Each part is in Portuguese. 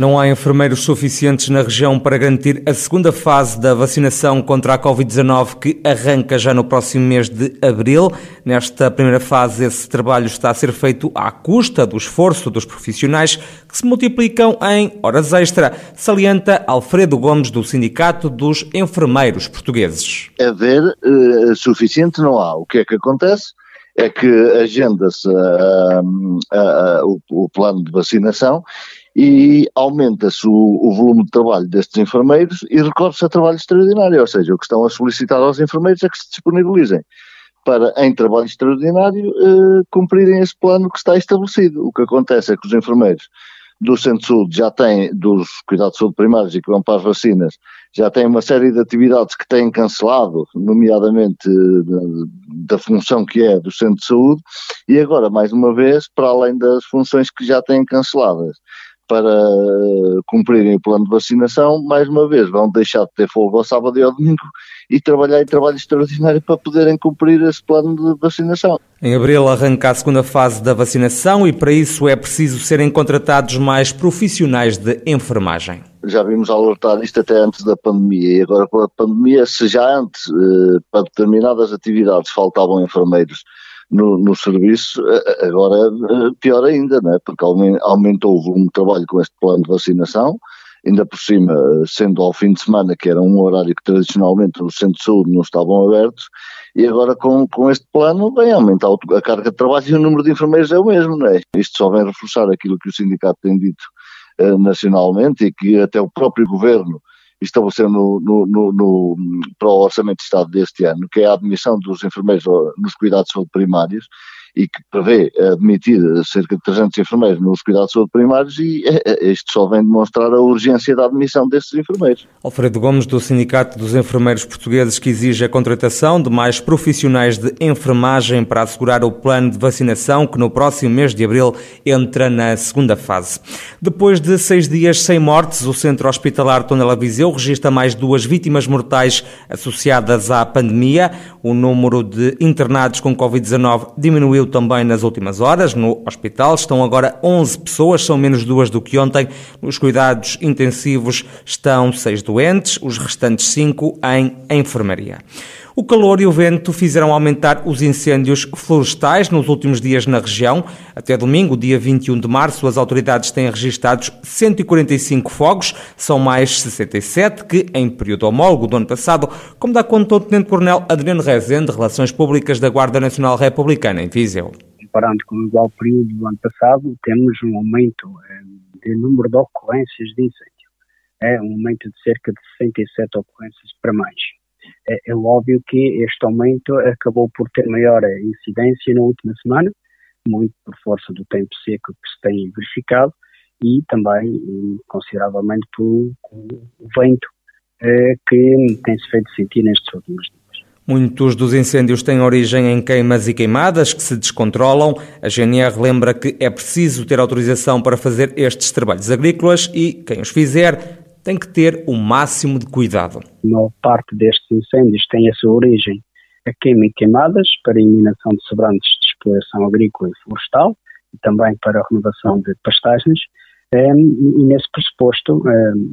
Não há enfermeiros suficientes na região para garantir a segunda fase da vacinação contra a Covid-19 que arranca já no próximo mês de abril. Nesta primeira fase, esse trabalho está a ser feito à custa do esforço dos profissionais que se multiplicam em horas extra, salienta Alfredo Gomes do Sindicato dos Enfermeiros Portugueses. Haver uh, suficiente não há. O que é que acontece? É que agenda-se uh, uh, o, o plano de vacinação e aumenta-se o, o, volume de trabalho destes enfermeiros e recorre-se a trabalho extraordinário, ou seja, o que estão a solicitar aos enfermeiros é que se disponibilizem para, em trabalho extraordinário, eh, cumprirem esse plano que está estabelecido. O que acontece é que os enfermeiros do Centro de Saúde já têm, dos cuidados de saúde primários e que vão para as vacinas, já têm uma série de atividades que têm cancelado, nomeadamente eh, da função que é do Centro de Saúde, e agora, mais uma vez, para além das funções que já têm canceladas, para cumprirem o plano de vacinação, mais uma vez vão deixar de ter folga ao sábado e ao domingo e trabalhar em trabalho extraordinário para poderem cumprir esse plano de vacinação. Em abril arranca a segunda fase da vacinação e para isso é preciso serem contratados mais profissionais de enfermagem. Já vimos alertar isto até antes da pandemia e agora com a pandemia, se já antes eh, para determinadas atividades faltavam enfermeiros no, no serviço, agora pior ainda, né? porque aumentou o volume de trabalho com este plano de vacinação, ainda por cima, sendo ao fim de semana, que era um horário que tradicionalmente centros de saúde não estavam abertos, e agora com, com este plano vem aumentar a carga de trabalho e o número de enfermeiros é o mesmo, não é? Isto só vem reforçar aquilo que o sindicato tem dito eh, nacionalmente e que até o próprio governo estabeleceu no, no, no, no, para o Orçamento de Estado deste ano, que é a admissão dos enfermeiros nos cuidados de primários, e que prevê admitir cerca de 300 enfermeiros nos cuidados de saúde primários e eh, eh, isto só vem demonstrar a urgência da admissão destes enfermeiros. Alfredo Gomes, do Sindicato dos Enfermeiros Portugueses, que exige a contratação de mais profissionais de enfermagem para assegurar o plano de vacinação que no próximo mês de abril entra na segunda fase. Depois de seis dias sem mortes, o Centro Hospitalar Tondela Viseu registra mais duas vítimas mortais associadas à pandemia. O número de internados com Covid-19 diminuiu também nas últimas horas. No hospital estão agora 11 pessoas, são menos duas do que ontem. Nos cuidados intensivos estão seis doentes, os restantes cinco em enfermaria. O calor e o vento fizeram aumentar os incêndios florestais nos últimos dias na região. Até domingo, dia 21 de março, as autoridades têm registrados 145 fogos, são mais 67 que em período homólogo do ano passado, como dá conta o Tenente-Coronel Adriano Rezende, Relações Públicas da Guarda Nacional Republicana em Viseu. Comparando com o igual período do ano passado, temos um aumento eh, de número de ocorrências de incêndio. É um aumento de cerca de 67 ocorrências para mais é, é óbvio que este aumento acabou por ter maior incidência na última semana, muito por força do tempo seco que se tem verificado e também consideravelmente por o vento eh, que tem-se feito sentir nestes últimos dias. Muitos dos incêndios têm origem em queimas e queimadas que se descontrolam. A GNR lembra que é preciso ter autorização para fazer estes trabalhos agrícolas e quem os fizer tem que ter o máximo de cuidado. A maior parte destes incêndios tem a sua origem a queima e queimadas para eliminação de sobrantes de exploração agrícola e florestal e também para a renovação de pastagens. E nesse pressuposto,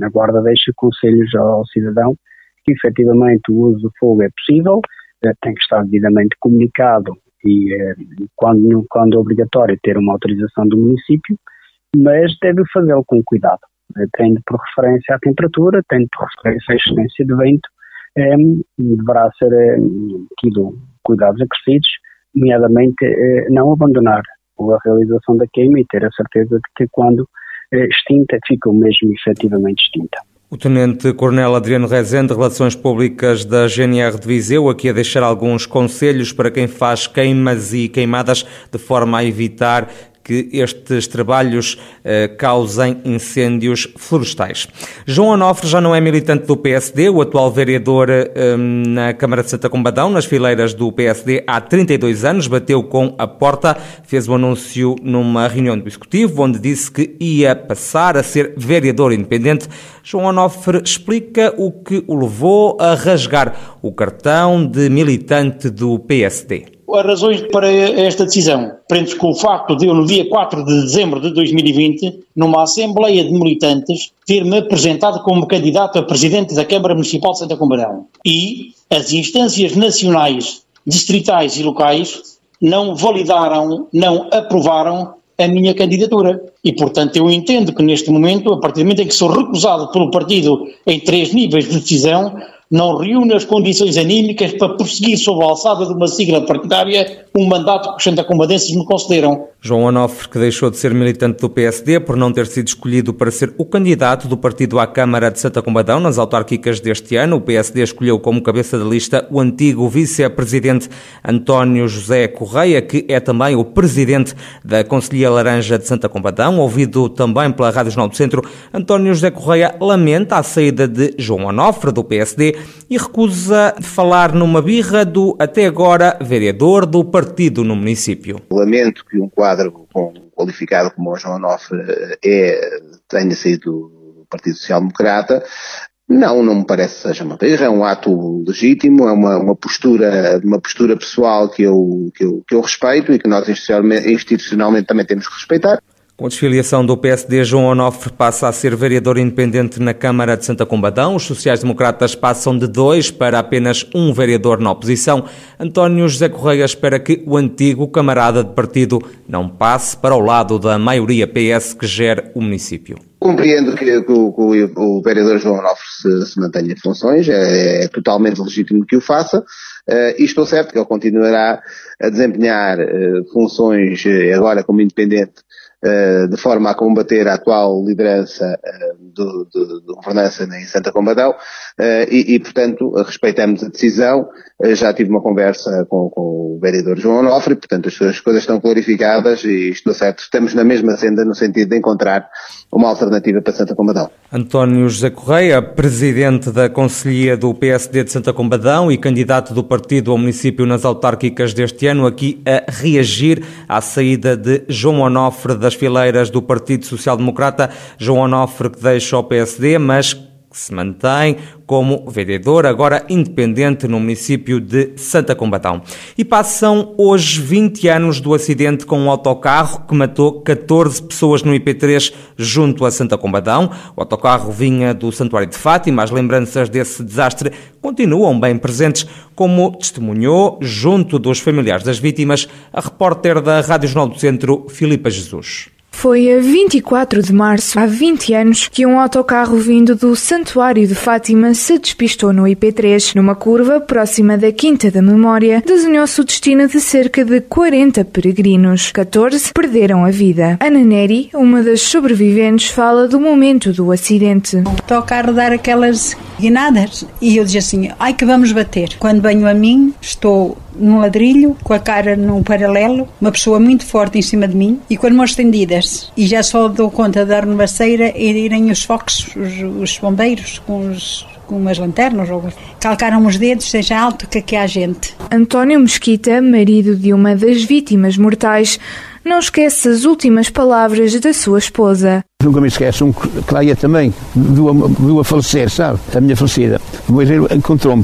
a Guarda deixa conselhos ao cidadão que efetivamente o uso do fogo é possível, eh, tem que estar devidamente comunicado e quando, quando é obrigatório ter uma autorização do município, mas deve fazê-lo com cuidado tendo por referência a temperatura, tendo por referência a excelência de vento, um, e deverá ser um, tido cuidados acrescidos, nomeadamente uh, não abandonar a realização da queima e ter a certeza de que quando extinta, fica o mesmo efetivamente extinta. O Tenente Coronel Adriano Rezende, Relações Públicas da GNR de Viseu, aqui a deixar alguns conselhos para quem faz queimas e queimadas de forma a evitar que estes trabalhos eh, causem incêndios florestais. João Onofre já não é militante do PSD, o atual vereador eh, na Câmara de Santa Combadão, nas fileiras do PSD há 32 anos, bateu com a porta, fez o um anúncio numa reunião do Executivo, onde disse que ia passar a ser vereador independente. João Onofre explica o que o levou a rasgar o cartão de militante do PSD As razões para esta decisão prende-se com o facto de eu, no dia 4 de dezembro de 2020, numa Assembleia de Militantes, ter-me apresentado como candidato a Presidente da Câmara Municipal de Santa Combarão. E as instâncias nacionais, distritais e locais não validaram, não aprovaram a minha candidatura. E, portanto, eu entendo que neste momento, a partir do momento em que sou recusado pelo partido em três níveis de decisão, não reúne as condições anímicas para prosseguir sob a alçada de uma sigla partidária um mandato que os santacombadenses me concederam. João Onofre, que deixou de ser militante do PSD por não ter sido escolhido para ser o candidato do partido à Câmara de Santa Combadão nas autárquicas deste ano, o PSD escolheu como cabeça da lista o antigo vice-presidente António José Correia, que é também o presidente da Conselhia Laranja de Santa Combadão, ouvido também pela Rádio Jornal do Centro. António José Correia lamenta a saída de João Onofre, do PSD, e recusa falar numa birra do, até agora, vereador do partido no município. Lamento que um quadro qualificado como o João Onofre é, tenha saído do Partido Social Democrata, não, não me parece que seja uma birra, é um ato legítimo, é uma, uma postura, uma postura pessoal que eu, que eu, que eu respeito e que nós institucionalmente, institucionalmente também temos que respeitar. Com a desfiliação do PSD, João Onofre passa a ser vereador independente na Câmara de Santa Combadão. Os sociais-democratas passam de dois para apenas um vereador na oposição. António José Correia espera que o antigo camarada de partido não passe para o lado da maioria PS que gera o município. Compreendo que, que, o, que o, vereador João Onofre se, se mantenha em funções, é, é, totalmente legítimo que o faça, uh, e estou certo que ele continuará a desempenhar uh, funções uh, agora como independente de forma a combater a atual liderança eh, do, do, do governança em Santa Combadão eh, e, e, portanto, respeitamos a decisão. Já tive uma conversa com, com o vereador João Onofre, portanto, as, as coisas estão clarificadas e estou certo, estamos na mesma senda no sentido de encontrar uma alternativa para Santa Combadão. António José Correia, presidente da Conselhia do PSD de Santa Combadão e candidato do partido ao município nas autárquicas deste ano, aqui a reagir à saída de João Onofre das fileiras do Partido Social Democrata. João Onofre que deixa o PSD, mas que se mantém como vereador, agora independente no município de Santa Combatão. E passam hoje 20 anos do acidente com um autocarro que matou 14 pessoas no IP3 junto a Santa Combatão. O autocarro vinha do Santuário de Fátima. As lembranças desse desastre continuam bem presentes, como testemunhou, junto dos familiares das vítimas, a repórter da Rádio Jornal do Centro, Filipa Jesus. Foi a 24 de março, há 20 anos, que um autocarro vindo do Santuário de Fátima se despistou no IP3. Numa curva próxima da Quinta da Memória, desenhou-se o destino de cerca de 40 peregrinos. 14 perderam a vida. Ana Neri, uma das sobreviventes, fala do momento do acidente. O autocarro dar aquelas guinadas e eu dizia assim, ai que vamos bater. Quando venho a mim, estou num ladrilho, com a cara num paralelo, uma pessoa muito forte em cima de mim e com as mãos estendidas. E já só dou conta de dar numa ceira e irem os focos, os, os bombeiros, com os com umas lanternas, ou calcaram os dedos, seja alto que aqui há gente. António Mesquita, marido de uma das vítimas mortais, não esquece as últimas palavras da sua esposa. Nunca me esqueço, um que também, viu a, falecer, sabe? A minha falecida. Depois ele encontrou-me,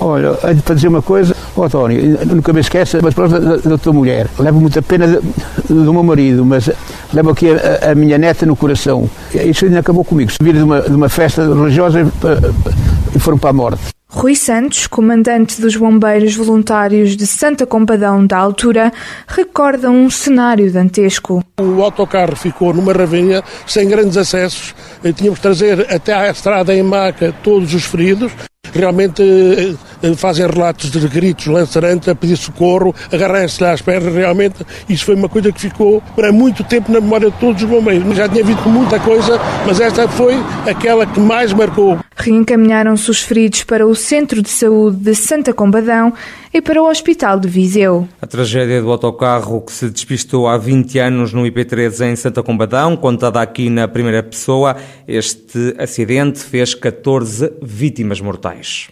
olha, para dizer uma coisa, ó oh, António, nunca me esqueça mas palavras da, da, tua mulher. Levo muita pena de, do meu marido, mas levo aqui a, a, minha neta no coração. Isso ainda acabou comigo. Vir de uma, de uma festa religiosa e foram para a morte. Rui Santos, comandante dos bombeiros voluntários de Santa Compadão da altura, recorda um cenário dantesco. O autocarro ficou numa ravinha sem grandes acessos. Eh, tínhamos que trazer até à estrada em maca todos os feridos. Realmente eh, eh, fazem relatos de gritos lançarantes a pedir socorro, agarrarem-se lá às pernas, realmente isso foi uma coisa que ficou para muito tempo na memória de todos os bombeiros. Já tinha havido muita coisa, mas esta foi aquela que mais marcou. Reencaminharam-se os feridos para o Centro de Saúde de Santa Combadão e para o Hospital de Viseu. A tragédia do autocarro que se despistou há 20 anos no IP3 em Santa Combadão, contada aqui na primeira pessoa, este acidente fez 14 vítimas mortais.